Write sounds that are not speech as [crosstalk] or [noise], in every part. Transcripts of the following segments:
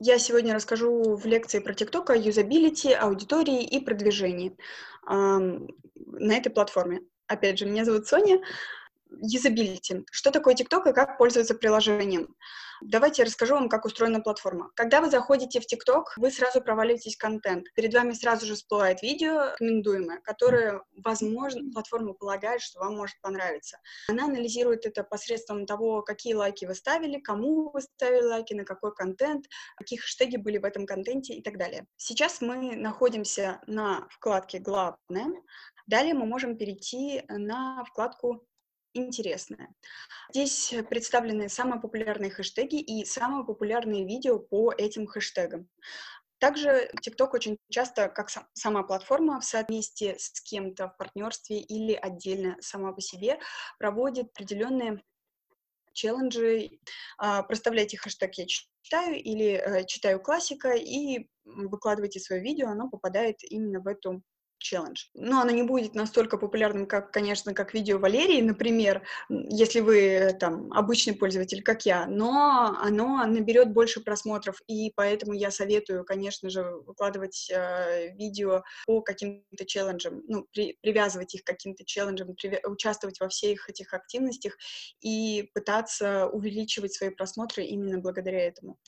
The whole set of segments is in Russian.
Я сегодня расскажу в лекции про TikTok о юзабилити, аудитории и продвижении эм, на этой платформе. Опять же, меня зовут Соня. Юзабилити. Что такое TikTok и как пользоваться приложением? Давайте я расскажу вам, как устроена платформа. Когда вы заходите в TikTok, вы сразу проваливаетесь в контент. Перед вами сразу же всплывает видео рекомендуемое, которое, возможно, платформа полагает, что вам может понравиться. Она анализирует это посредством того, какие лайки вы ставили, кому вы ставили лайки, на какой контент, какие хэштеги были в этом контенте и так далее. Сейчас мы находимся на вкладке «Главное». Далее мы можем перейти на вкладку интересное. Здесь представлены самые популярные хэштеги и самые популярные видео по этим хэштегам. Также TikTok очень часто, как сама платформа, в совместе с кем-то в партнерстве или отдельно сама по себе, проводит определенные челленджи. А, проставляйте хэштег «Я читаю» или э, «Читаю классика» и выкладывайте свое видео, оно попадает именно в эту челлендж. Но оно не будет настолько популярным, как, конечно, как видео Валерии, например, если вы там обычный пользователь, как я, но оно наберет больше просмотров, и поэтому я советую, конечно же, выкладывать э, видео по каким-то челленджам, ну, при, привязывать их к каким-то челленджам, при, участвовать во всех этих активностях и пытаться увеличивать свои просмотры именно благодаря этому.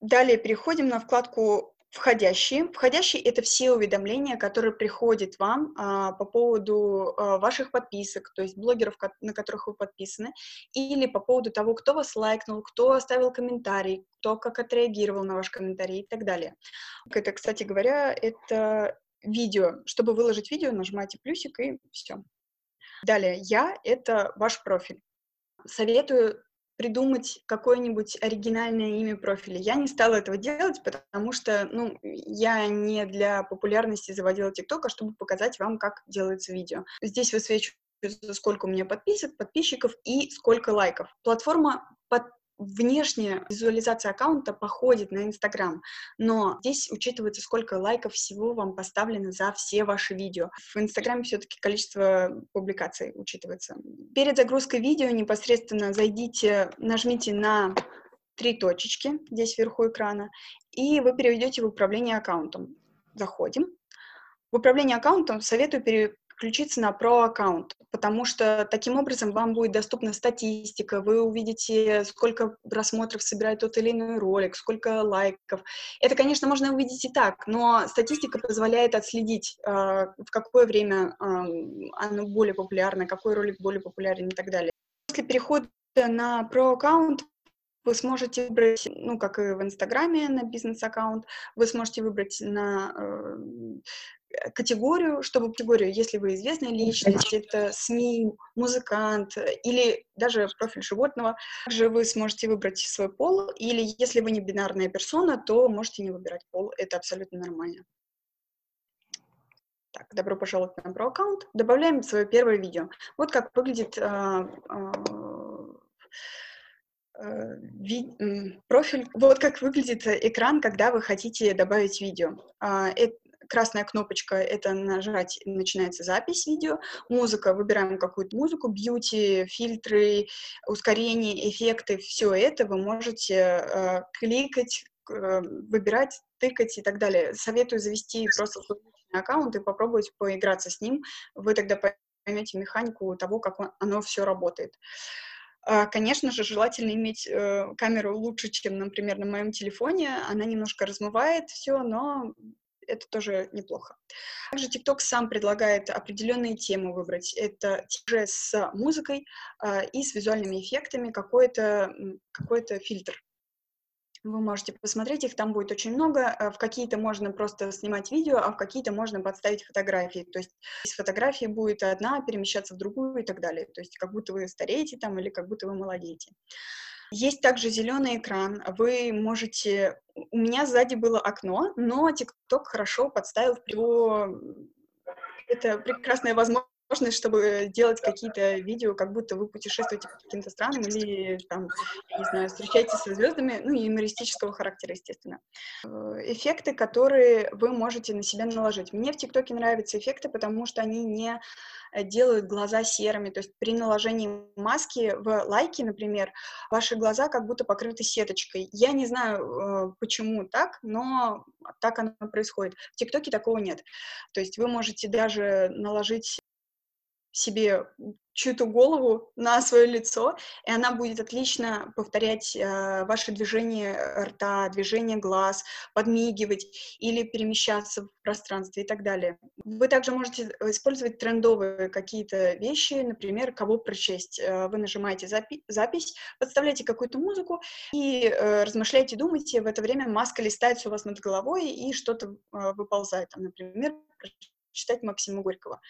Далее переходим на вкладку Входящие. Входящие — это все уведомления, которые приходят вам а, по поводу а, ваших подписок, то есть блогеров, на которых вы подписаны, или по поводу того, кто вас лайкнул, кто оставил комментарий, кто как отреагировал на ваш комментарий и так далее. Это, кстати говоря, это видео. Чтобы выложить видео, нажимаете плюсик и все. Далее, я — это ваш профиль. Советую придумать какое-нибудь оригинальное имя профиля. Я не стала этого делать, потому что, ну, я не для популярности заводила TikTok, а чтобы показать вам, как делается видео. Здесь высвечивается, сколько у меня подписок, подписчиков и сколько лайков. Платформа под внешняя визуализация аккаунта походит на Инстаграм, но здесь учитывается, сколько лайков всего вам поставлено за все ваши видео. В Инстаграме все-таки количество публикаций учитывается. Перед загрузкой видео непосредственно зайдите, нажмите на три точечки здесь вверху экрана, и вы переведете в управление аккаунтом. Заходим. В управление аккаунтом советую пере включиться на Pro аккаунт, потому что таким образом вам будет доступна статистика, вы увидите, сколько просмотров собирает тот или иной ролик, сколько лайков. Это, конечно, можно увидеть и так, но статистика позволяет отследить, э, в какое время оно более популярно, какой ролик более популярен и так далее. После перехода на Pro аккаунт вы сможете выбрать, ну, как и в Инстаграме на бизнес-аккаунт, вы сможете выбрать на Э, категорию, чтобы категорию, если вы известная личность, это СМИ, музыкант э, или даже профиль животного, также вы сможете выбрать свой пол, или если вы не бинарная персона, то можете не выбирать пол, это абсолютно нормально. Так, добро пожаловать на про аккаунт. Добавляем свое первое видео. Вот как выглядит э, э, ви, профиль, вот как выглядит экран, когда вы хотите добавить видео. А, красная кнопочка — это нажать, начинается запись видео, музыка, выбираем какую-то музыку, бьюти, фильтры, ускорение, эффекты, все это вы можете э, кликать, э, выбирать, тыкать и так далее. Советую завести просто аккаунт и попробовать поиграться с ним. Вы тогда поймете механику того, как он, оно все работает. А, конечно же, желательно иметь э, камеру лучше, чем, например, на моем телефоне. Она немножко размывает все, но это тоже неплохо. Также TikTok сам предлагает определенные темы выбрать. Это уже с музыкой э, и с визуальными эффектами, какой-то какой фильтр. Вы можете посмотреть, их там будет очень много. А, в какие-то можно просто снимать видео, а в какие-то можно подставить фотографии. То есть из фотографии будет одна перемещаться в другую и так далее. То есть как будто вы стареете там или как будто вы молодеете. Есть также зеленый экран. Вы можете... У меня сзади было окно, но TikTok хорошо подставил в Это прекрасная возможность возможность, чтобы делать какие-то видео, как будто вы путешествуете по каким-то странам или, там, не знаю, встречаетесь со звездами, ну, и юмористического характера, естественно. Э, эффекты, которые вы можете на себя наложить. Мне в ТикТоке нравятся эффекты, потому что они не э, делают глаза серыми, то есть при наложении маски в лайке, например, ваши глаза как будто покрыты сеточкой. Я не знаю, э, почему так, но так оно происходит. В ТикТоке такого нет. То есть вы можете даже наложить себе чью-то голову на свое лицо, и она будет отлично повторять э, ваши движения рта, движения глаз, подмигивать или перемещаться в пространстве и так далее. Вы также можете использовать трендовые какие-то вещи, например, кого прочесть. Э, вы нажимаете запи- запись, подставляете какую-то музыку и э, размышляете, думаете, в это время маска листается у вас над головой и что-то э, выползает, там, например, читать Максима Горького.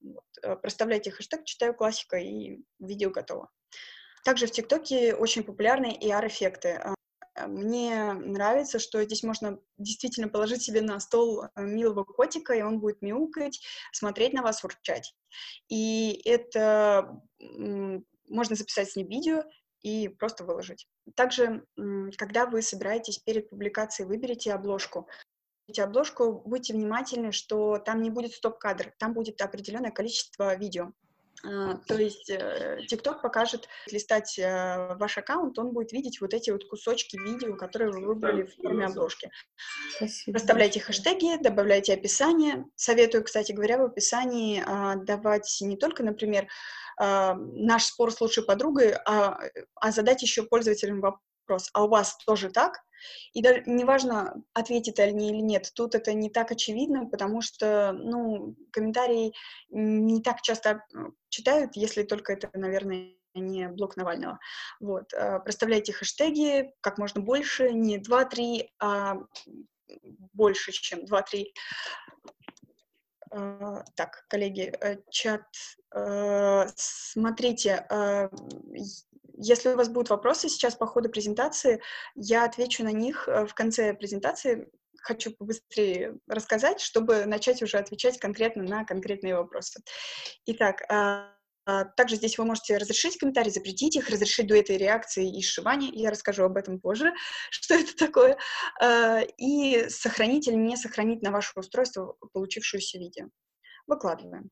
Вот. Э, проставляйте хэштег «Читаю классика» и видео готово. Также в ТикТоке очень популярны AR-эффекты. А, э, мне нравится, что здесь можно действительно положить себе на стол э, милого котика, и он будет мяукать, смотреть на вас, урчать. И это можно записать с ним видео и просто выложить. Также, когда вы собираетесь перед публикацией, выберите обложку обложку, будьте внимательны, что там не будет стоп-кадр, там будет определенное количество видео. Uh, то есть TikTok покажет, листать uh, ваш аккаунт, он будет видеть вот эти вот кусочки видео, которые вы выбрали в форме обложки. Спасибо. Проставляйте хэштеги, добавляйте описание. Советую, кстати говоря, в описании давать не только, например, наш спор с лучшей подругой, а, а задать еще пользователям вопрос, а у вас тоже так? И даже неважно, ответит они или нет, тут это не так очевидно, потому что, ну, комментарии не так часто ну, читают, если только это, наверное, не блок Навального. Вот. Э, проставляйте хэштеги как можно больше, не 2-3, а больше, чем 2-3. Uh, э, так, коллеги, э, чат. Uh, смотрите, uh, если у вас будут вопросы сейчас по ходу презентации, я отвечу на них э, в конце презентации. Хочу побыстрее рассказать, чтобы начать уже отвечать конкретно на конкретные вопросы. Итак, а, а, также здесь вы можете разрешить комментарии, запретить их, разрешить дуэты реакции и сшивания. Я расскажу об этом позже, [laughs] что это такое. А, и сохранить или не сохранить на ваше устройство получившееся видео. Выкладываем.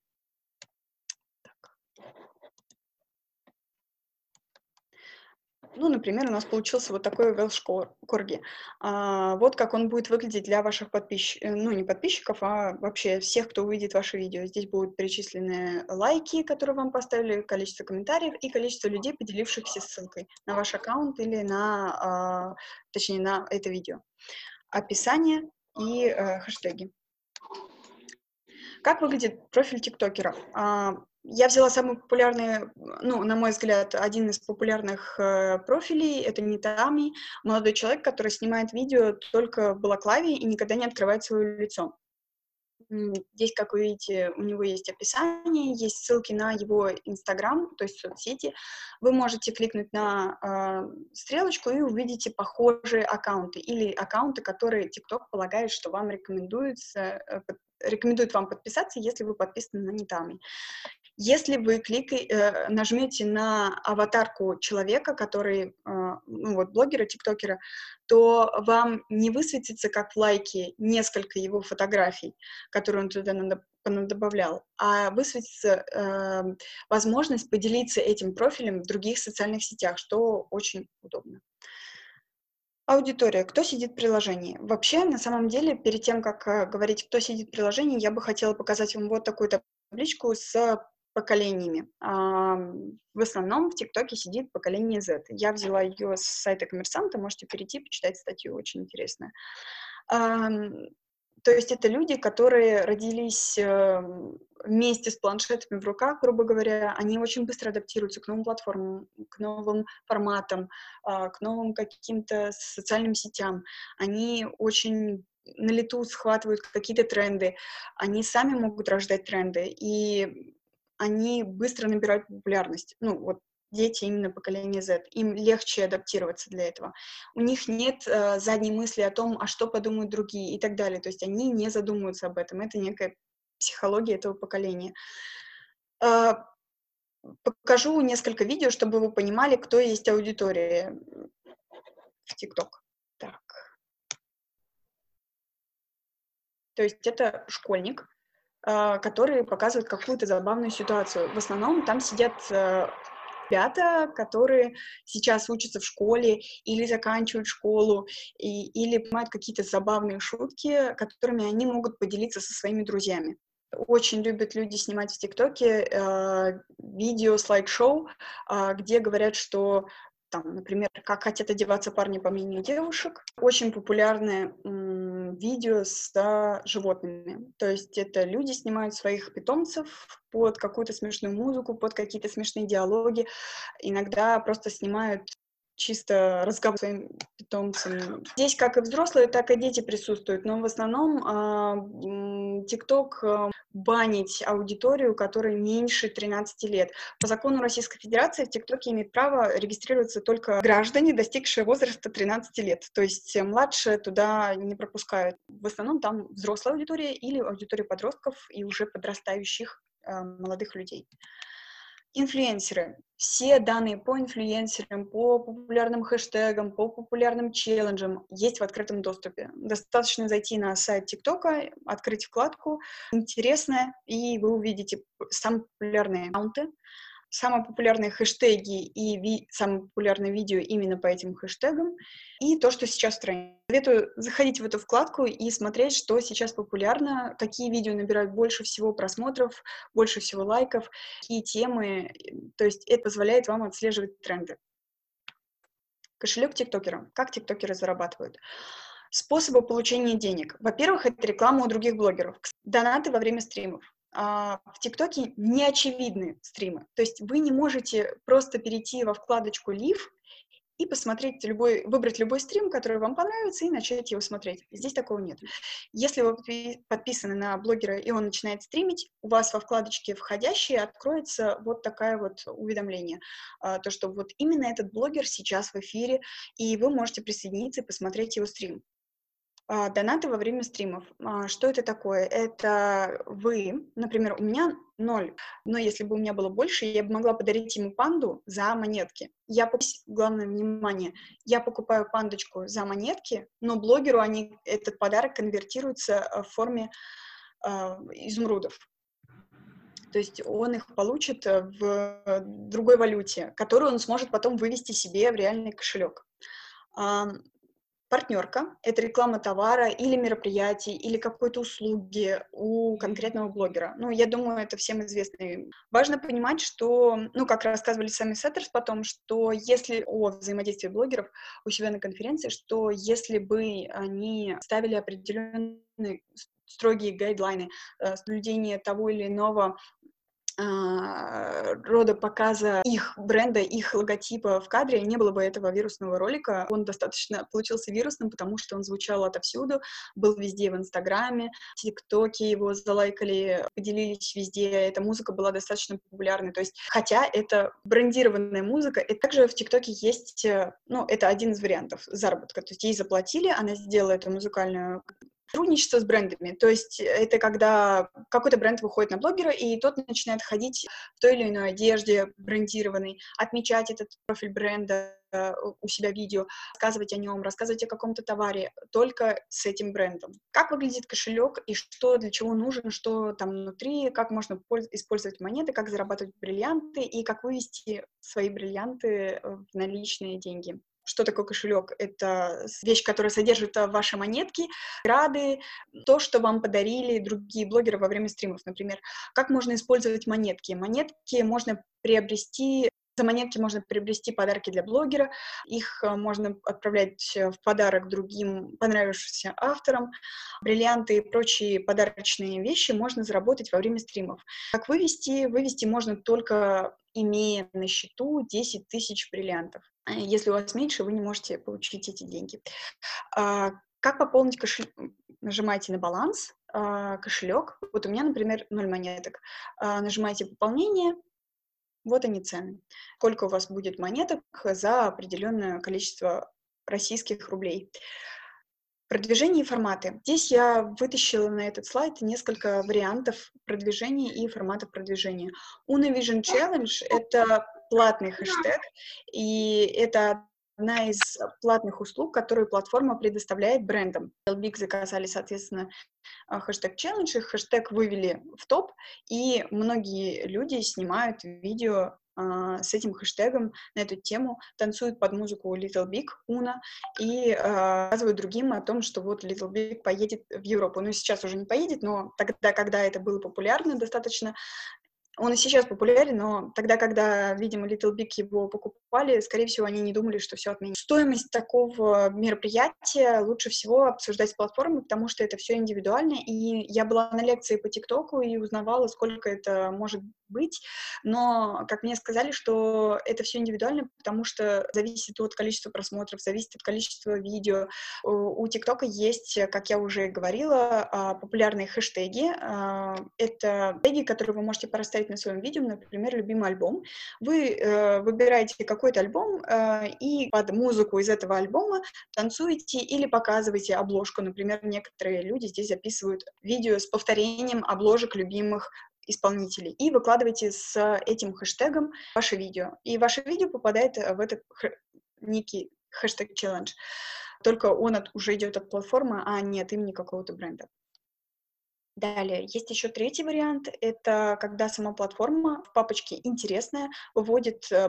Ну, например, у нас получился вот такой Welsh Corgi. А, вот как он будет выглядеть для ваших подписчиков, э, ну, не подписчиков, а вообще всех, кто увидит ваше видео. Здесь будут перечислены лайки, которые вам поставили, количество комментариев и количество людей, поделившихся ссылкой на ваш аккаунт или на, а, точнее, на это видео. Описание и а, хэштеги. Как выглядит профиль тиктокера? Я взяла самый популярный, ну, на мой взгляд, один из популярных э, профилей. Это Нитами, молодой человек, который снимает видео только в балаклаве и никогда не открывает свое лицо. Здесь, как вы видите, у него есть описание, есть ссылки на его Инстаграм, то есть соцсети. Вы можете кликнуть на э, стрелочку и увидите похожие аккаунты или аккаунты, которые TikTok полагает, что вам рекомендуется, э, рекомендует вам подписаться, если вы подписаны на Нитами. Если вы кликай, э, нажмете на аватарку человека, который, э, ну вот, блогера, тиктокера, то вам не высветится, как в лайке, несколько его фотографий, которые он туда добавлял, а высветится э, возможность поделиться этим профилем в других социальных сетях, что очень удобно. Аудитория. Кто сидит в приложении? Вообще, на самом деле, перед тем, как э, говорить, кто сидит в приложении, я бы хотела показать вам вот такую табличку с поколениями. В основном в ТикТоке сидит поколение Z. Я взяла ее с сайта коммерсанта, можете перейти, почитать статью, очень интересная. То есть это люди, которые родились эм, вместе с планшетами в руках, грубо говоря, они очень быстро адаптируются к новым платформам, к новым форматам, а, к новым каким-то социальным сетям. Они очень на лету схватывают какие-то тренды, они сами могут рождать тренды, и они быстро набирают популярность. Ну, вот дети именно поколения Z, им легче адаптироваться для этого. У них нет э, задней мысли о том, а что подумают другие и так далее. То есть они не задумываются об этом. Это некая психология этого поколения. А, покажу несколько видео, чтобы вы понимали, кто есть аудитория в ТикТок. Так. То есть это школьник, а, который показывает какую-то забавную ситуацию. В основном там сидят э, ребята, которые сейчас учатся в школе или заканчивают школу, и, или понимают какие-то забавные шутки, которыми они могут поделиться со своими друзьями. Очень любят люди снимать в ТикТоке э, видео, слайд-шоу, э, где говорят, что там, например, как хотят одеваться парни по мнению девушек. Очень популярное видео с животными. То есть это люди снимают своих питомцев под какую-то смешную музыку, под какие-то смешные диалоги. Иногда просто снимают чисто разговор с своим питомцем. Здесь как и взрослые, так и дети присутствуют, но в основном ТикТок а, банить аудиторию, которая меньше 13 лет. По закону Российской Федерации в ТикТоке имеет право регистрироваться только граждане, достигшие возраста 13 лет. То есть младше туда не пропускают. В основном там взрослая аудитория или аудитория подростков и уже подрастающих э, молодых людей. Инфлюенсеры. Все данные по инфлюенсерам, по популярным хэштегам, по популярным челленджам есть в открытом доступе. Достаточно зайти на сайт ТикТока, открыть вкладку «Интересное», и вы увидите самые популярные аккаунты, самые популярные хэштеги и ви- самые популярные видео именно по этим хэштегам, и то, что сейчас в тренде. Советую заходить в эту вкладку и смотреть, что сейчас популярно, какие видео набирают больше всего просмотров, больше всего лайков, какие темы, то есть это позволяет вам отслеживать тренды. Кошелек тиктокера. Как тиктокеры зарабатывают? Способы получения денег. Во-первых, это реклама у других блогеров. Донаты во время стримов. А, в ТикТоке не очевидны стримы. То есть вы не можете просто перейти во вкладочку «Лив» и посмотреть любой, выбрать любой стрим, который вам понравится, и начать его смотреть. Здесь такого нет. Если вы подписаны на блогера, и он начинает стримить, у вас во вкладочке «Входящие» откроется вот такое вот уведомление, а, то, что вот именно этот блогер сейчас в эфире, и вы можете присоединиться и посмотреть его стрим. А, донаты во время стримов. А, что это такое? Это вы, например, у меня ноль, но если бы у меня было больше, я бы могла подарить ему панду за монетки. Я, главное внимание, я покупаю пандочку за монетки, но блогеру они, этот подарок конвертируется а, в форме э, изумрудов. То есть он их получит в другой валюте, которую он сможет потом вывести себе в реальный кошелек партнерка — это реклама товара или мероприятий, или какой-то услуги у конкретного блогера. Ну, я думаю, это всем известно. Важно понимать, что, ну, как рассказывали сами сеттерс потом, что если о взаимодействии блогеров у себя на конференции, что если бы они ставили определенные строгие гайдлайны э, соблюдения того или иного рода показа их бренда, их логотипа в кадре, не было бы этого вирусного ролика. Он достаточно получился вирусным, потому что он звучал отовсюду, был везде в Инстаграме, ТикТоке его залайкали, поделились везде. Эта музыка была достаточно популярной. То есть, хотя это брендированная музыка, и также в ТикТоке есть, э, ну, это один из вариантов заработка. То есть ей заплатили, она сделала эту музыкальную Сотрудничество с брендами, то есть это когда какой-то бренд выходит на блогера, и тот начинает ходить в той или иной одежде брендированной, отмечать этот профиль бренда э, у себя видео, рассказывать о нем, рассказывать о каком-то товаре только с этим брендом. Как выглядит кошелек и что для чего нужен, что там внутри, как можно использовать монеты, как зарабатывать бриллианты и как вывести свои бриллианты в наличные деньги. Что такое кошелек? Это вещь, которая содержит а, ваши монетки, рады, то, что вам подарили другие блогеры во время стримов, например. Как можно использовать монетки? Монетки можно приобрести за монетки можно приобрести подарки для блогера, их а, можно отправлять в подарок другим понравившимся авторам. Бриллианты и прочие подарочные вещи можно заработать во время стримов. Как вывести? Вывести можно только имея на счету 10 тысяч бриллиантов. Э, если у вас меньше, вы не можете получить эти деньги. А, как пополнить кошелек? Нажимаете на баланс, а, кошелек. Вот у меня, например, 0 монеток. А, нажимаете пополнение, вот они цены. Сколько у вас будет монеток за определенное количество российских рублей. Продвижение и форматы. Здесь я вытащила на этот слайд несколько вариантов продвижения и форматов продвижения. Univision Challenge — это платный хэштег, и это одна из платных услуг, которую платформа предоставляет брендам. Big заказали, соответственно, а, хэштег челлендж, их хэштег вывели в топ, и многие люди снимают видео Uh, с этим хэштегом на эту тему, танцуют под музыку Little Big, Уна, и uh, рассказывают другим о том, что вот Little Big поедет в Европу. Ну, сейчас уже не поедет, но тогда, когда это было популярно достаточно, он и сейчас популярен, но тогда, когда, видимо, Little Big его покупали, скорее всего, они не думали, что все отменят. Стоимость такого мероприятия лучше всего обсуждать с платформой, потому что это все индивидуально, и я была на лекции по ТикТоку и узнавала, сколько это может быть, но, как мне сказали, что это все индивидуально, потому что зависит от количества просмотров, зависит от количества видео. У ТикТока есть, как я уже говорила, а, популярные хэштеги. А, это теги, которые вы можете проставить на своем видео, например, любимый альбом. Вы э, выбираете какой-то альбом э, и под музыку из этого альбома танцуете или показываете обложку. Например, некоторые люди здесь записывают видео с повторением обложек любимых исполнителей и выкладывайте с этим хэштегом ваше видео. И ваше видео попадает в этот некий хэштег челлендж. Только он от, уже идет от платформы, а не от имени какого-то бренда. Далее, есть еще третий вариант. Это когда сама платформа в папочке «Интересная» выводит э,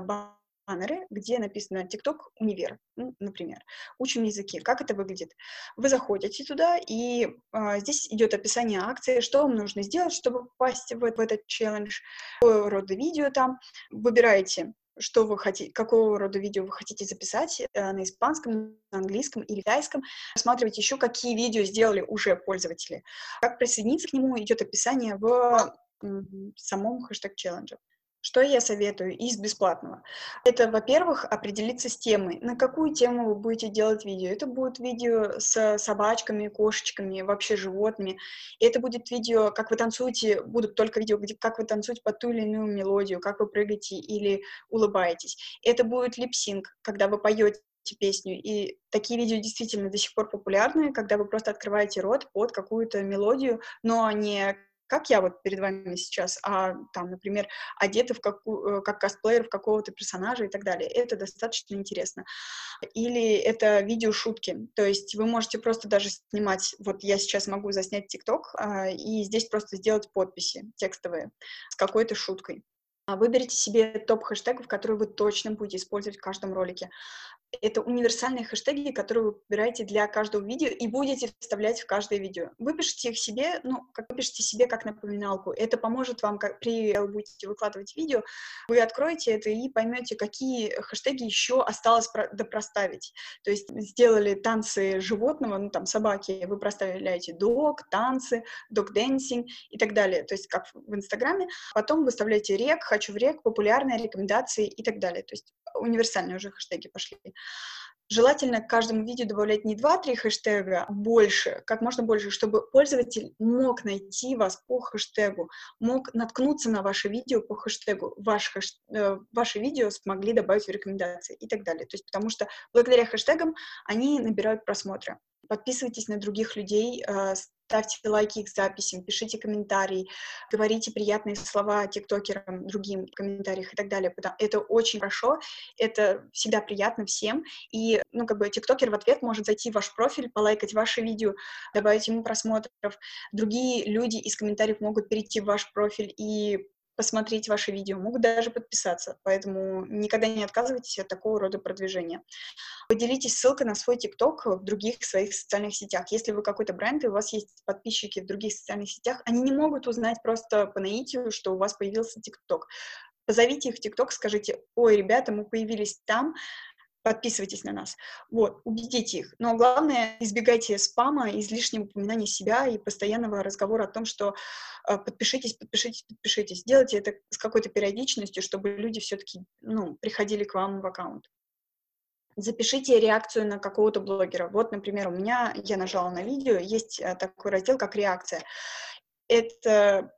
баннеры, где написано TikTok универ, ну, например. Учим языки. Как это выглядит? Вы заходите туда, и а, здесь идет описание акции, что вам нужно сделать, чтобы попасть в, в этот челлендж, какого рода видео там. Выбираете что вы хотите, какого рода видео вы хотите записать э, на испанском, на английском или китайском. Рассматривайте еще, какие видео сделали уже пользователи. Как присоединиться к нему, идет описание в самом хэштег челленджа. Что я советую из бесплатного? Это, во-первых, определиться с темой. На какую тему вы будете делать видео? Это будет видео с собачками, кошечками, вообще животными. И это будет видео, как вы танцуете, будут только видео, где, как вы танцуете под ту или иную мелодию, как вы прыгаете или улыбаетесь. Это будет липсинг, когда вы поете песню. И такие видео действительно до сих пор популярны, когда вы просто открываете рот под какую-то мелодию, но не как я вот перед вами сейчас, а там, например, одеты в какую, э, как косплеер в какого-то персонажа и так далее. Это достаточно интересно. Или это видео-шутки, то есть вы можете просто даже снимать, вот я сейчас могу заснять ТикТок, а, и здесь просто сделать подписи текстовые с какой-то шуткой. А, выберите себе топ хэштегов, которые вы точно будете использовать в каждом ролике это универсальные хэштеги, которые вы выбираете для каждого видео и будете вставлять в каждое видео. Выпишите их себе, ну, как выпишите себе как напоминалку. Это поможет вам, как при будете выкладывать видео, вы откроете это и поймете, какие хэштеги еще осталось про допроставить. То есть сделали танцы животного, ну, там, собаки, вы проставляете дог, танцы, дог-дэнсинг и так далее. То есть как в Инстаграме. Потом выставляете рек, хочу в рек, популярные рекомендации и так далее. То есть универсальные уже хэштеги пошли. Желательно к каждому видео добавлять не 2-3 хэштега, а больше, как можно больше, чтобы пользователь мог найти вас по хэштегу, мог наткнуться на ваше видео по хэштегу, ваш хэш, э, ваши видео смогли добавить в рекомендации и так далее. То есть потому что благодаря хэштегам они набирают просмотры. Подписывайтесь на других людей, э, ставьте лайки их записям, пишите комментарии, говорите приятные слова тиктокерам, другим в комментариях и так далее. Это очень хорошо, это всегда приятно всем. И, ну, как бы, тиктокер в ответ может зайти в ваш профиль, полайкать ваше видео, добавить ему просмотров. Другие люди из комментариев могут перейти в ваш профиль и посмотреть ваши видео, могут даже подписаться, поэтому никогда не отказывайтесь от такого рода продвижения. Поделитесь ссылкой на свой ТикТок в других своих социальных сетях. Если вы какой-то бренд, и у вас есть подписчики в других социальных сетях, они не могут узнать просто по наитию, что у вас появился ТикТок. Позовите их в ТикТок, скажите, ой, ребята, мы появились там, подписывайтесь на нас. Вот, убедите их. Но главное, избегайте спама, излишнего упоминания себя и постоянного разговора о том, что э, подпишитесь, подпишитесь, подпишитесь. Делайте это с какой-то периодичностью, чтобы люди все-таки, ну, приходили к вам в аккаунт. Запишите реакцию на какого-то блогера. Вот, например, у меня, я нажала на видео, есть э, такой раздел, как реакция. Это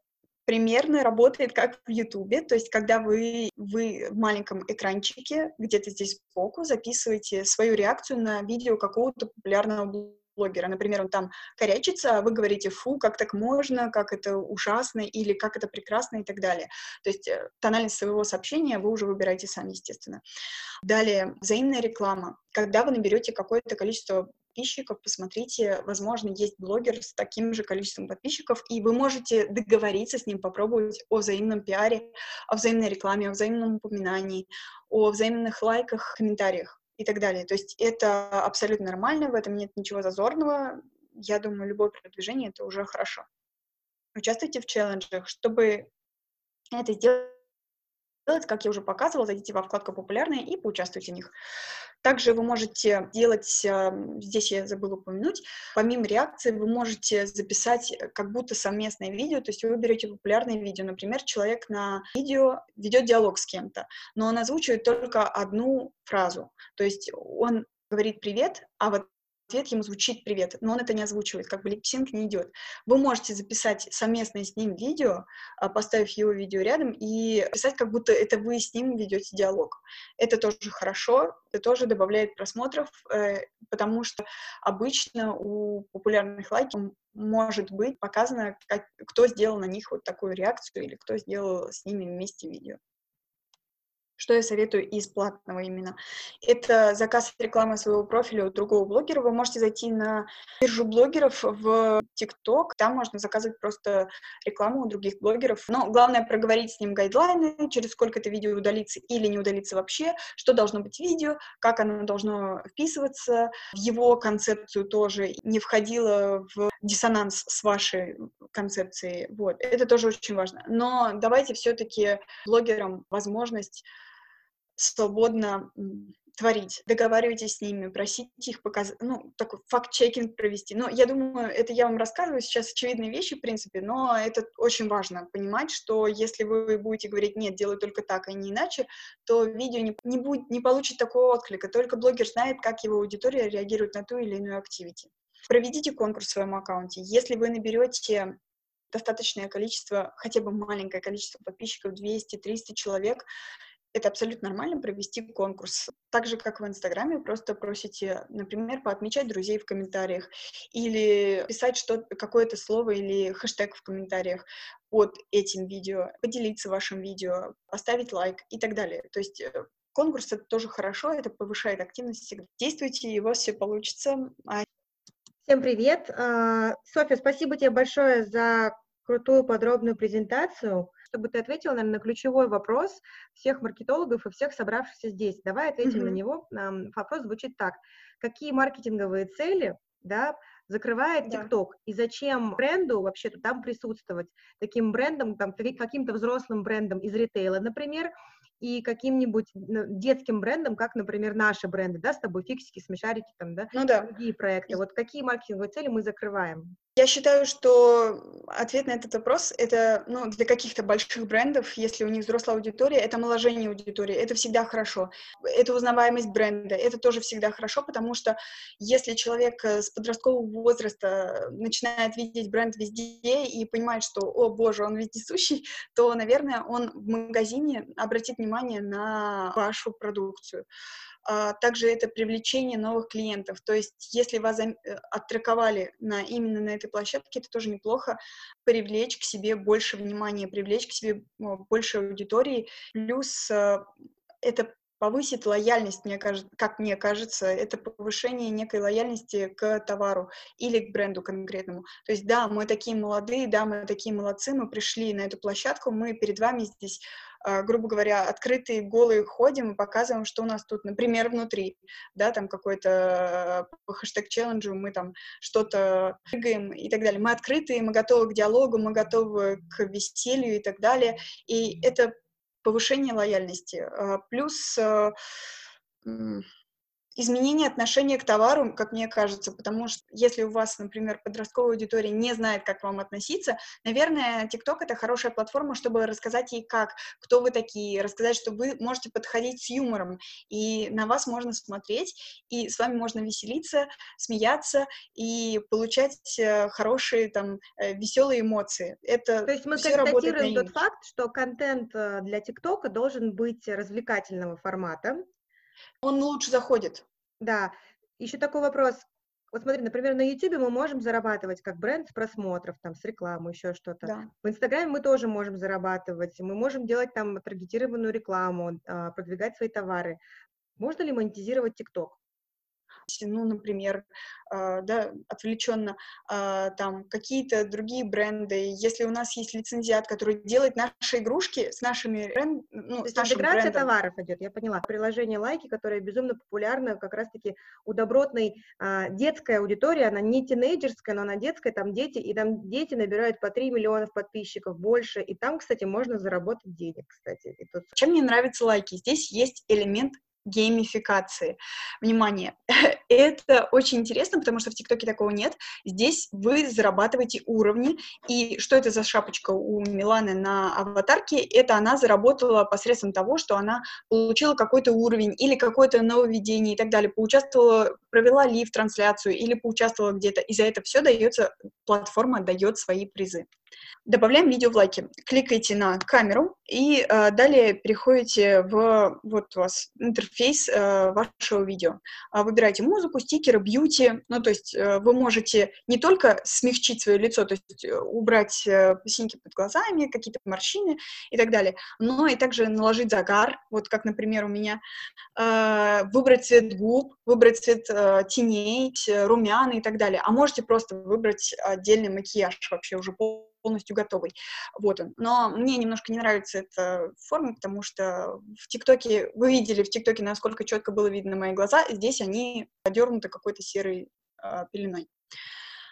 примерно работает как в Ютубе, то есть когда вы, вы в маленьком экранчике, где-то здесь сбоку, записываете свою реакцию на видео какого-то популярного блогера. Например, он там корячится, а вы говорите, фу, как так можно, как это ужасно, или как это прекрасно и так далее. То есть э, тональность своего сообщения вы уже выбираете сами, естественно. Далее, взаимная реклама. Когда вы наберете какое-то количество подписчиков, посмотрите, возможно, есть блогер с таким же количеством подписчиков, и вы можете договориться с ним, попробовать о взаимном пиаре, о взаимной рекламе, о взаимном упоминании, о взаимных лайках, комментариях и так далее. То есть это абсолютно нормально, в этом нет ничего зазорного. Я думаю, любое продвижение — это уже хорошо. Участвуйте в челленджах, чтобы это сделать делать, как я уже показывала, зайдите во вкладку «Популярные» и поучаствуйте в них. Также вы можете делать, эм, здесь я забыла упомянуть, помимо реакции вы можете записать э, как будто совместное видео, то есть вы берете популярное видео, например, человек на видео ведет диалог с кем-то, но он озвучивает только одну фразу, то есть он говорит «привет», а вот ответ ему звучит «привет», но он это не озвучивает, как бы липсинг не идет. Вы можете записать совместное с ним видео, а, поставив его видео рядом, и писать, как будто это вы с ним ведете диалог. Это тоже хорошо, это тоже добавляет просмотров, э, потому что обычно у популярных лайков может быть показано, как, кто сделал на них вот такую реакцию или кто сделал с ними вместе видео. Что я советую из платного именно? Это заказ рекламы своего профиля у другого блогера. Вы можете зайти на биржу блогеров в ТикТок. Там можно заказывать просто рекламу у других блогеров. Но главное проговорить с ним гайдлайны, через сколько это видео удалится или не удалится вообще, что должно быть видео, как оно должно вписываться в его концепцию тоже, не входило в диссонанс с вашей концепцией. Вот. Это тоже очень важно. Но давайте все-таки блогерам возможность свободно творить. Договаривайтесь с ними, просите их показать, ну, такой факт-чекинг провести. Но я думаю, это я вам рассказываю сейчас очевидные вещи, в принципе, но это очень важно понимать, что если вы будете говорить, нет, делай только так, а не иначе, то видео не, не, будет, не получит такого отклика. Только блогер знает, как его аудитория реагирует на ту или иную активити. Проведите конкурс в своем аккаунте. Если вы наберете достаточное количество, хотя бы маленькое количество подписчиков, 200-300 человек, это абсолютно нормально провести конкурс. Так же, как в Инстаграме, просто просите, например, поотмечать друзей в комментариях или писать что какое-то слово или хэштег в комментариях под этим видео, поделиться вашим видео, поставить лайк и так далее. То есть э, конкурс — это тоже хорошо, это повышает активность Действуйте, и у вас все получится. А Всем привет! А, Софья, спасибо тебе большое за крутую подробную презентацию чтобы ты ответила, наверное, на ключевой вопрос всех маркетологов и всех собравшихся здесь. Давай ответим mm-hmm. на него. Вопрос звучит так. Какие маркетинговые цели да, закрывает TikTok. Да. И зачем бренду вообще-то там присутствовать? Таким брендом, там, каким-то взрослым брендом из ритейла, например, и каким-нибудь ну, детским брендом, как, например, наши бренды, да, с тобой фиксики, смешарики, там, да, ну, да. другие проекты. Вот какие маркетинговые цели мы закрываем? Я считаю, что ответ на этот вопрос — это, ну, для каких-то больших брендов, если у них взрослая аудитория, это омоложение аудитории, это всегда хорошо. Это узнаваемость бренда, это тоже всегда хорошо, потому что если человек э, с подросткового возраста начинает видеть бренд везде и понимает, что, о боже, он вездесущий, [laughs] то, наверное, он в магазине обратит внимание на вашу продукцию. А, также это привлечение новых клиентов. То есть, если вас э, оттраковали на, именно на этой площадке, это тоже неплохо привлечь к себе больше внимания, привлечь к себе больше аудитории. Плюс э, это повысит лояльность, мне кажется, как мне кажется, это повышение некой лояльности к товару или к бренду конкретному. То есть, да, мы такие молодые, да, мы такие молодцы, мы пришли на эту площадку, мы перед вами здесь а, грубо говоря, открытые, голые ходим и показываем, что у нас тут, например, внутри, да, там какой-то хэштег-челленджу мы там что-то прыгаем и так далее. Мы открытые, мы готовы к диалогу, мы готовы к веселью и так далее. И это повышение лояльности. А, плюс а, изменение отношения к товару, как мне кажется, потому что если у вас, например, подростковая аудитория не знает, как к вам относиться, наверное, TikTok — это хорошая платформа, чтобы рассказать ей, как, кто вы такие, рассказать, что вы можете подходить с юмором, и на вас можно смотреть, и с вами можно веселиться, смеяться и получать э, хорошие, там, э, веселые эмоции. Это То есть мы констатируем тот факт, что контент э, для ТикТока должен быть развлекательного формата, он лучше заходит. Да. Еще такой вопрос. Вот смотри, например, на YouTube мы можем зарабатывать как бренд с просмотров, там, с рекламы, еще что-то. Да. В Инстаграме мы тоже можем зарабатывать, мы можем делать там таргетированную рекламу, а, продвигать свои товары. Можно ли монетизировать ТикТок? Ну, например, э, да, отвлеченно, э, там, какие-то другие бренды, если у нас есть лицензиат, который делает наши игрушки с нашими брендами, ну, с нашим интеграция брендом. товаров идет, я поняла. Приложение Лайки, которое безумно популярно как раз-таки у добротной а, детской аудитории, она не тинейджерская, но она детская, там дети, и там дети набирают по 3 миллионов подписчиков больше, и там, кстати, можно заработать денег, кстати. И тут... Чем мне нравятся лайки? Здесь есть элемент геймификации. Внимание, [laughs] это очень интересно, потому что в ТикТоке такого нет. Здесь вы зарабатываете уровни, и что это за шапочка у Миланы на аватарке? Это она заработала посредством того, что она получила какой-то уровень или какое-то нововведение и так далее, поучаствовала, провела лив-трансляцию или поучаствовала где-то, и за это все дается, платформа дает свои призы. Добавляем видео в лайки. Кликайте на камеру и э, далее переходите в вот у вас интерфейс э, вашего видео. Э, выбираете музыку, стикеры, бьюти. Ну, то есть э, вы можете не только смягчить свое лицо, то есть э, убрать э, синьки под глазами, какие-то морщины и так далее, но и также наложить загар, вот как, например, у меня, э, выбрать цвет губ, выбрать цвет э, теней, румяна и так далее. А можете просто выбрать отдельный макияж вообще уже полностью готовый. Вот он. Но мне немножко не нравится эта форма, потому что в ТикТоке, вы видели в ТикТоке, насколько четко было видно мои глаза, здесь они подернуты какой-то серой э, пеленой.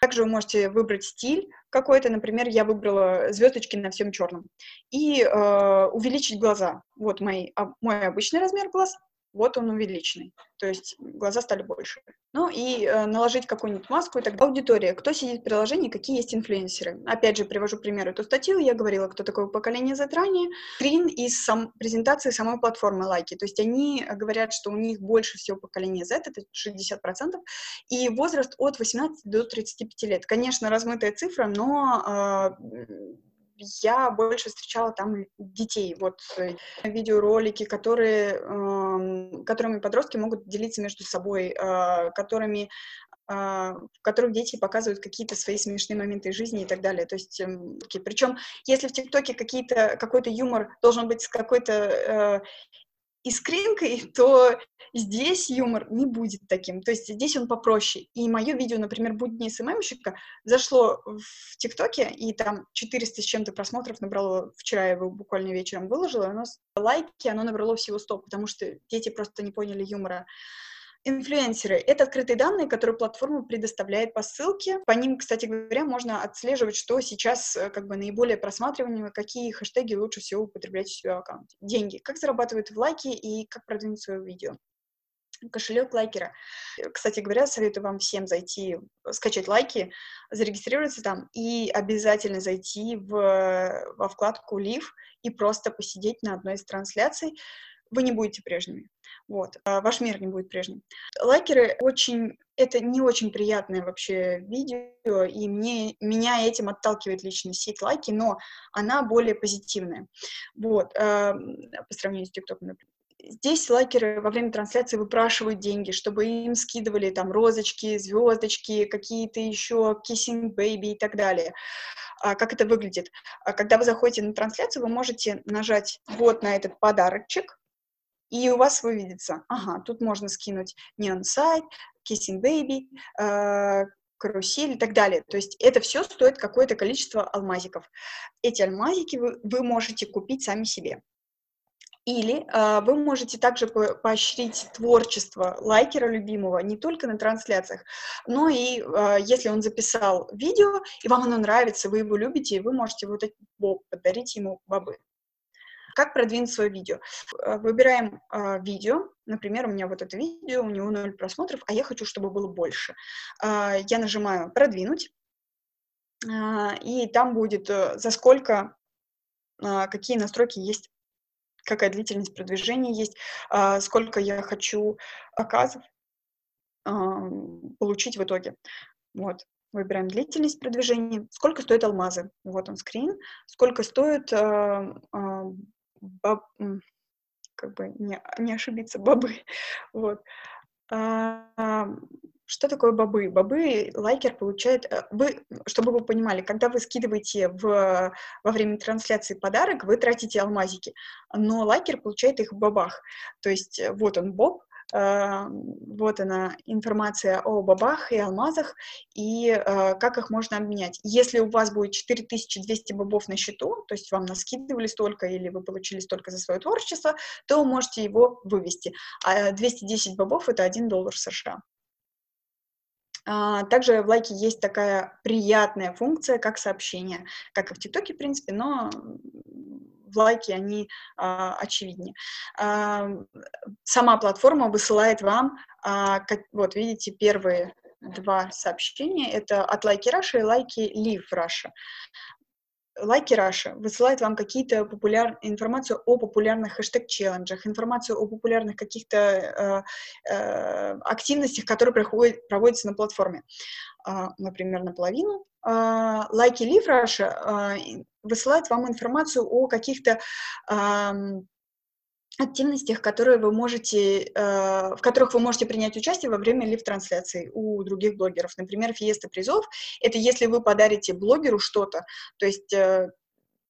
Также вы можете выбрать стиль какой-то, например, я выбрала звездочки на всем черном, и э, увеличить глаза. Вот мои, а, мой обычный размер глаз, вот он увеличенный, то есть глаза стали больше. Ну и э, наложить какую-нибудь маску и так далее. Аудитория, кто сидит в приложении, какие есть инфлюенсеры. Опять же, привожу пример эту статью, я говорила, кто такое поколение Z ранее. Скрин из сам, презентации самой платформы лайки, то есть они говорят, что у них больше всего поколение Z, это 60%, и возраст от 18 до 35 лет. Конечно, размытая цифра, но э, я больше встречала там детей. Вот э, видеоролики, которые, э, которыми подростки могут делиться между собой, э, которыми а, в которых дети показывают какие-то свои смешные моменты жизни и так далее. То есть, эм, причем, если в ТикТоке какой-то юмор должен быть с какой-то э, искринкой, [laughs] то здесь юмор не будет таким. То есть здесь он попроще. И мое видео, например, «Будни СММщика» зашло в ТикТоке, и там 400 с чем-то просмотров набрало. Вчера я его буквально вечером выложила, оно лайки, оно набрало всего 100, потому что дети просто не поняли юмора. Инфлюенсеры — это открытые данные, которые платформа предоставляет по ссылке. По ним, кстати говоря, можно отслеживать, что сейчас э, как бы наиболее просматриваемые, какие хэштеги лучше всего употреблять в своем аккаунте. Деньги. Как зарабатывают в лайки и как продвинуть свое видео кошелек лайкера. Кстати говоря, советую вам всем зайти, скачать лайки, зарегистрироваться там и обязательно зайти в, во вкладку Лив и просто посидеть на одной из трансляций. Вы не будете прежними. Вот. А ваш мир не будет прежним. Лайкеры очень... Это не очень приятное вообще видео, и мне, меня этим отталкивает лично сеть лайки, но она более позитивная. Вот. Э, по сравнению с ТикТоком, например здесь лайкеры во время трансляции выпрашивают деньги, чтобы им скидывали там розочки, звездочки, какие-то еще kissing baby и так далее. А, как это выглядит? А, когда вы заходите на трансляцию, вы можете нажать вот на этот подарочек, и у вас выведется, ага, тут можно скинуть Neon Site, Kissing Baby, э, карусель и так далее. То есть это все стоит какое-то количество алмазиков. Эти алмазики вы, вы можете купить сами себе. Или э, вы можете также по поощрить творчество лайкера любимого не только на трансляциях, но и э, если он записал видео, и вам оно нравится, вы его любите, вы можете вот этот подарить ему бобы. Как продвинуть свое видео? Э, выбираем э, видео, например, у меня вот это видео, у него 0 просмотров, а я хочу, чтобы было больше. Э, я нажимаю «Продвинуть», э, и там будет э, за сколько, э, какие настройки есть какая длительность продвижения есть, э, сколько я хочу оказов э, получить в итоге. Вот. Выбираем длительность продвижения. Сколько стоят алмазы? Вот он скрин. Сколько стоит э, э, баб, как бы не, не ошибиться, бабы. [laughs] Вот. А, Что такое бобы? Бобы лайкер получает... Э, вы, чтобы вы понимали, когда вы скидываете в, во время трансляции подарок, вы тратите алмазики, но лайкер получает их в бобах. То есть э, вот он боб, вот она информация о бобах и алмазах, и как их можно обменять. Если у вас будет 4200 бобов на счету, то есть вам наскидывали столько или вы получили столько за свое творчество, то можете его вывести. А 210 бобов — это 1 доллар США. А, также в лайке есть такая приятная функция, как сообщение, как и в ТикТоке, в принципе, но в лайке они а, очевиднее. Сама платформа высылает вам, а, как, вот видите, первые два сообщения, это от лайки Раша и лайки Live Russia. Likee Russia высылает вам какие-то популяр... информацию о популярных хэштег-челленджах, информацию о популярных каких-то э, э, активностях, которые проходят, проводятся на платформе. Э, например, наполовину. Э, Likee Live Russia э, высылает вам информацию о каких-то активностях, которые вы можете, э, в которых вы можете принять участие во время live-трансляции у других блогеров. Например, фиеста призов — это если вы подарите блогеру что-то, то есть э,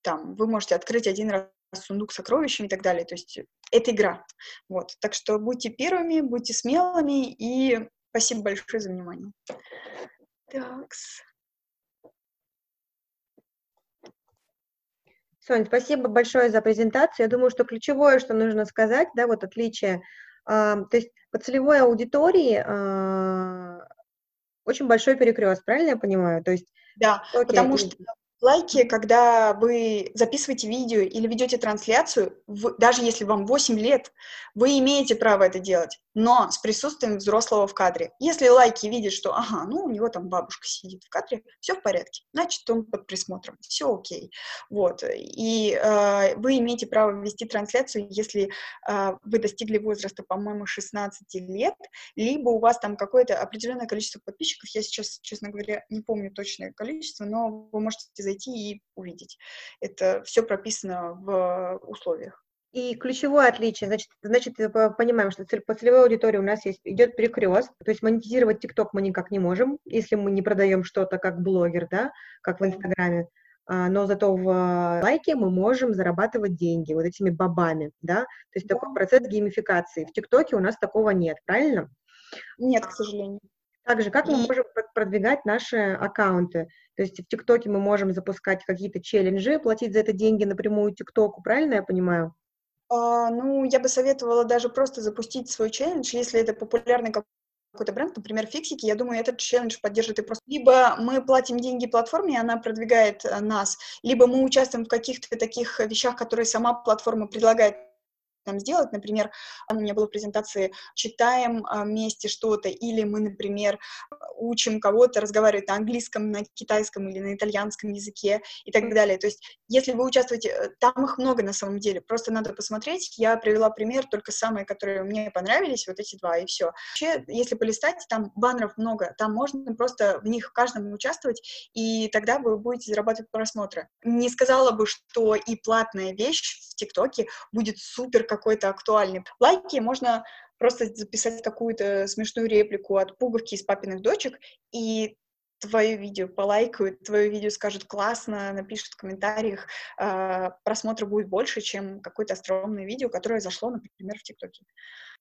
там вы можете открыть один раз сундук с сокровищами и так далее. То есть это игра. Вот. Так что будьте первыми, будьте смелыми и спасибо большое за внимание. Так. Соня, спасибо большое за презентацию. Я думаю, что ключевое, что нужно сказать, да, вот отличие, э, то есть по целевой аудитории э, очень большой перекрест, правильно я понимаю? То есть, да, потому что лайки, когда вы записываете видео или ведете трансляцию, в, даже если вам 8 лет, вы имеете право это делать но с присутствием взрослого в кадре. Если лайки видят, что, ага, ну, у него там бабушка сидит в кадре, все в порядке, значит, он под присмотром, все окей. Вот, и э, вы имеете право вести трансляцию, если э, вы достигли возраста, по-моему, 16 лет, либо у вас там какое-то определенное количество подписчиков, я сейчас, честно говоря, не помню точное количество, но вы можете зайти и увидеть. Это все прописано в условиях. И ключевое отличие, значит, значит, понимаем, что по целевой аудитории у нас есть, идет перекрест, то есть монетизировать ТикТок мы никак не можем, если мы не продаем что-то как блогер, да, как в Инстаграме, а, но зато в лайке мы можем зарабатывать деньги вот этими бабами, да, то есть такой процесс геймификации. В ТикТоке у нас такого нет, правильно? Нет, к сожалению. Также, как мы можем продвигать наши аккаунты? То есть в ТикТоке мы можем запускать какие-то челленджи, платить за это деньги напрямую ТикТоку, правильно я понимаю? А, ну, я бы советовала даже просто запустить свой челлендж, если это популярный какой-то бренд, например, фиксики, я думаю, этот челлендж поддержит и просто. Либо мы платим деньги платформе, и она продвигает э, нас, либо мы участвуем в каких-то таких вещах, которые сама платформа предлагает нам сделать. Например, у меня была презентация «Читаем а, вместе что-то», или мы, например, учим кого-то разговаривать на английском, на китайском или на итальянском языке и так далее. То есть, если вы участвуете, э, там их много на самом деле, просто надо посмотреть. Я привела пример, только самые, которые мне понравились, вот эти два, и все. Вообще, если полистать, там баннеров много, там можно просто в них в каждом участвовать, и тогда вы будете зарабатывать просмотры. Не сказала бы, что и платная вещь в ТикТоке будет супер какой-то актуальный. Лайки можно просто записать какую-то смешную реплику от пуговки из папиных дочек, и твое видео полайкают, твое видео скажут классно, напишут в комментариях, э, просмотра будет больше, чем какое-то остроумное видео, которое зашло, например, в ТикТоке.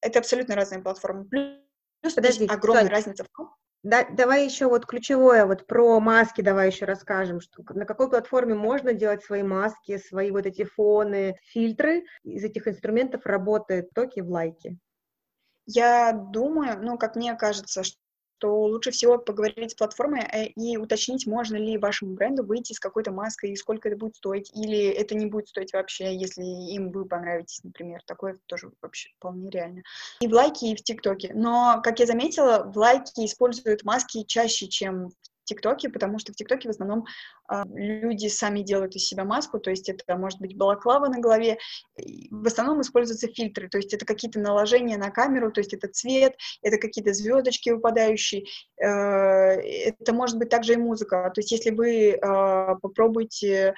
Это абсолютно разные платформы. Плюс Подожди, огромная Сонь, разница в том, да, давай еще вот ключевое, вот про маски давай еще расскажем, что на какой платформе можно делать свои маски, свои вот эти фоны, фильтры. Из этих инструментов работает токи в лайке. Я думаю, ну, как мне кажется, что то лучше всего поговорить с платформой э, и уточнить, можно ли вашему бренду выйти с какой-то маской, и сколько это будет стоить, или это не будет стоить вообще, если им вы понравитесь, например. Такое тоже вообще вполне реально. И в лайке, и в ТикТоке. Но, как я заметила, в лайке используют маски чаще, чем в ТикТоке, потому что в ТикТоке в основном э, люди сами делают из себя маску, то есть это может быть балаклава на голове, в основном используются фильтры, то есть это какие-то наложения на камеру, то есть это цвет, это какие-то звездочки выпадающие, э, это может быть также и музыка, то есть если вы э, попробуете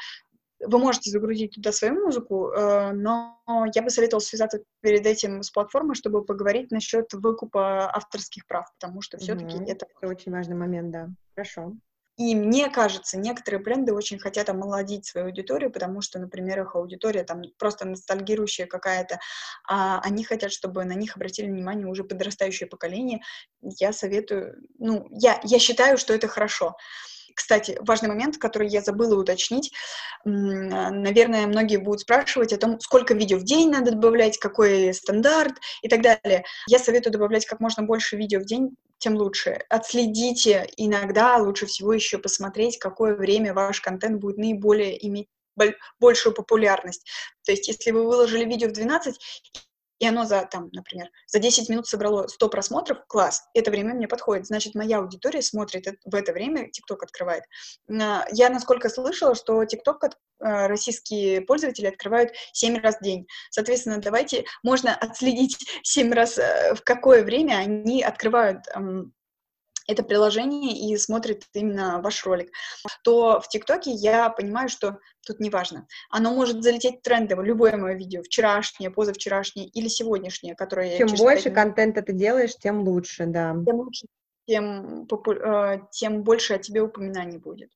вы можете загрузить туда свою музыку, э, но я бы советовала связаться перед этим с платформой, чтобы поговорить насчет выкупа авторских прав, потому что все-таки Мгм. это Это очень важный момент, да. Хорошо. И мне кажется, некоторые бренды очень хотят омолодить свою аудиторию, потому что, например, их аудитория там просто ностальгирующая какая-то, а они хотят, чтобы на них обратили внимание уже подрастающее поколение. Я советую, ну, я, я считаю, что это хорошо. Кстати, важный момент, который я забыла уточнить. А, Наверное, многие будут спрашивать о том, сколько видео в день надо добавлять, какой стандарт и так далее. Я советую добавлять как можно больше видео в день, тем лучше. Отследите иногда, лучше всего еще посмотреть, какое время ваш контент будет наиболее иметь боль- большую популярность. То есть, если вы выложили видео в 12, и оно за, там, например, за 10 минут собрало 100 просмотров, класс, это время мне подходит, значит, моя аудитория смотрит в это время, TikTok открывает. А, Я, насколько слышала, что э, российские пользователи открывают 7 раз в день. Соответственно, давайте, можно отследить [laughs] 7 раз, э, в какое время они открывают эм, это приложение и смотрит именно ваш ролик, то в ТикТоке я понимаю, что тут не важно. Оно может залететь трендово, любое мое видео, вчерашнее, позавчерашнее или сегодняшнее, которое я Чем через больше контента ты делаешь, тем лучше, да. тем лучше, тем, попу- э, тем больше о тебе упоминаний будет.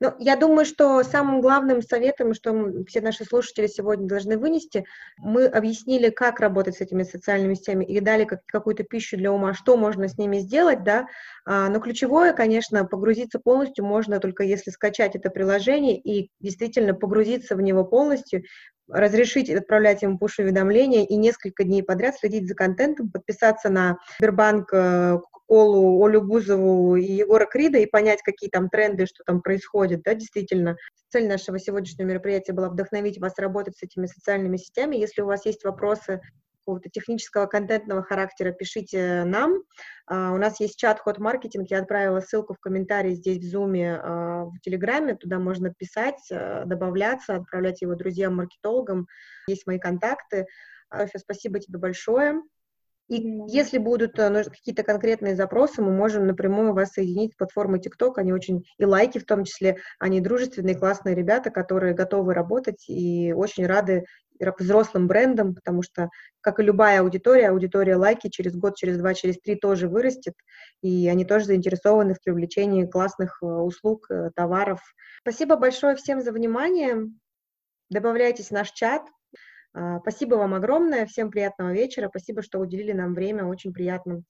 Ну, я думаю, что самым главным советом, что все наши слушатели сегодня должны вынести, мы объяснили, как работать с этими социальными сетями и дали как, какую-то пищу для ума, что можно с ними сделать, да. А, но ключевое, конечно, погрузиться полностью можно только если скачать это приложение и действительно погрузиться в него полностью, разрешить отправлять ему пуш-уведомления и несколько дней подряд следить за контентом, подписаться на Сбербанк, Кока-Колу, Олю Бузову и Егора Крида и понять, какие там тренды, что там происходит, да, действительно. Цель нашего сегодняшнего мероприятия была вдохновить вас работать с этими социальными сетями. Если у вас есть вопросы какого-то технического контентного характера, пишите нам. А, У нас есть чат Hot Marketing, я отправила ссылку в комментарии здесь в Zoom, а, в Телеграме, туда можно писать, а, добавляться, отправлять его друзьям-маркетологам. Есть мои контакты. Софья, спасибо тебе большое. И если будут э, какие-то конкретные запросы, мы можем напрямую вас соединить с платформой TikTok. Они очень, и лайки в том числе, они дружественные, классные ребята, которые готовы работать и очень рады ра- взрослым брендам, потому что, как и любая аудитория, аудитория лайки через год, через два, через три тоже вырастет, и они тоже заинтересованы в привлечении классных э, услуг, э, товаров. Спасибо большое всем за внимание. Добавляйтесь в наш чат, Спасибо вам огромное, всем приятного вечера, спасибо, что уделили нам время, очень приятно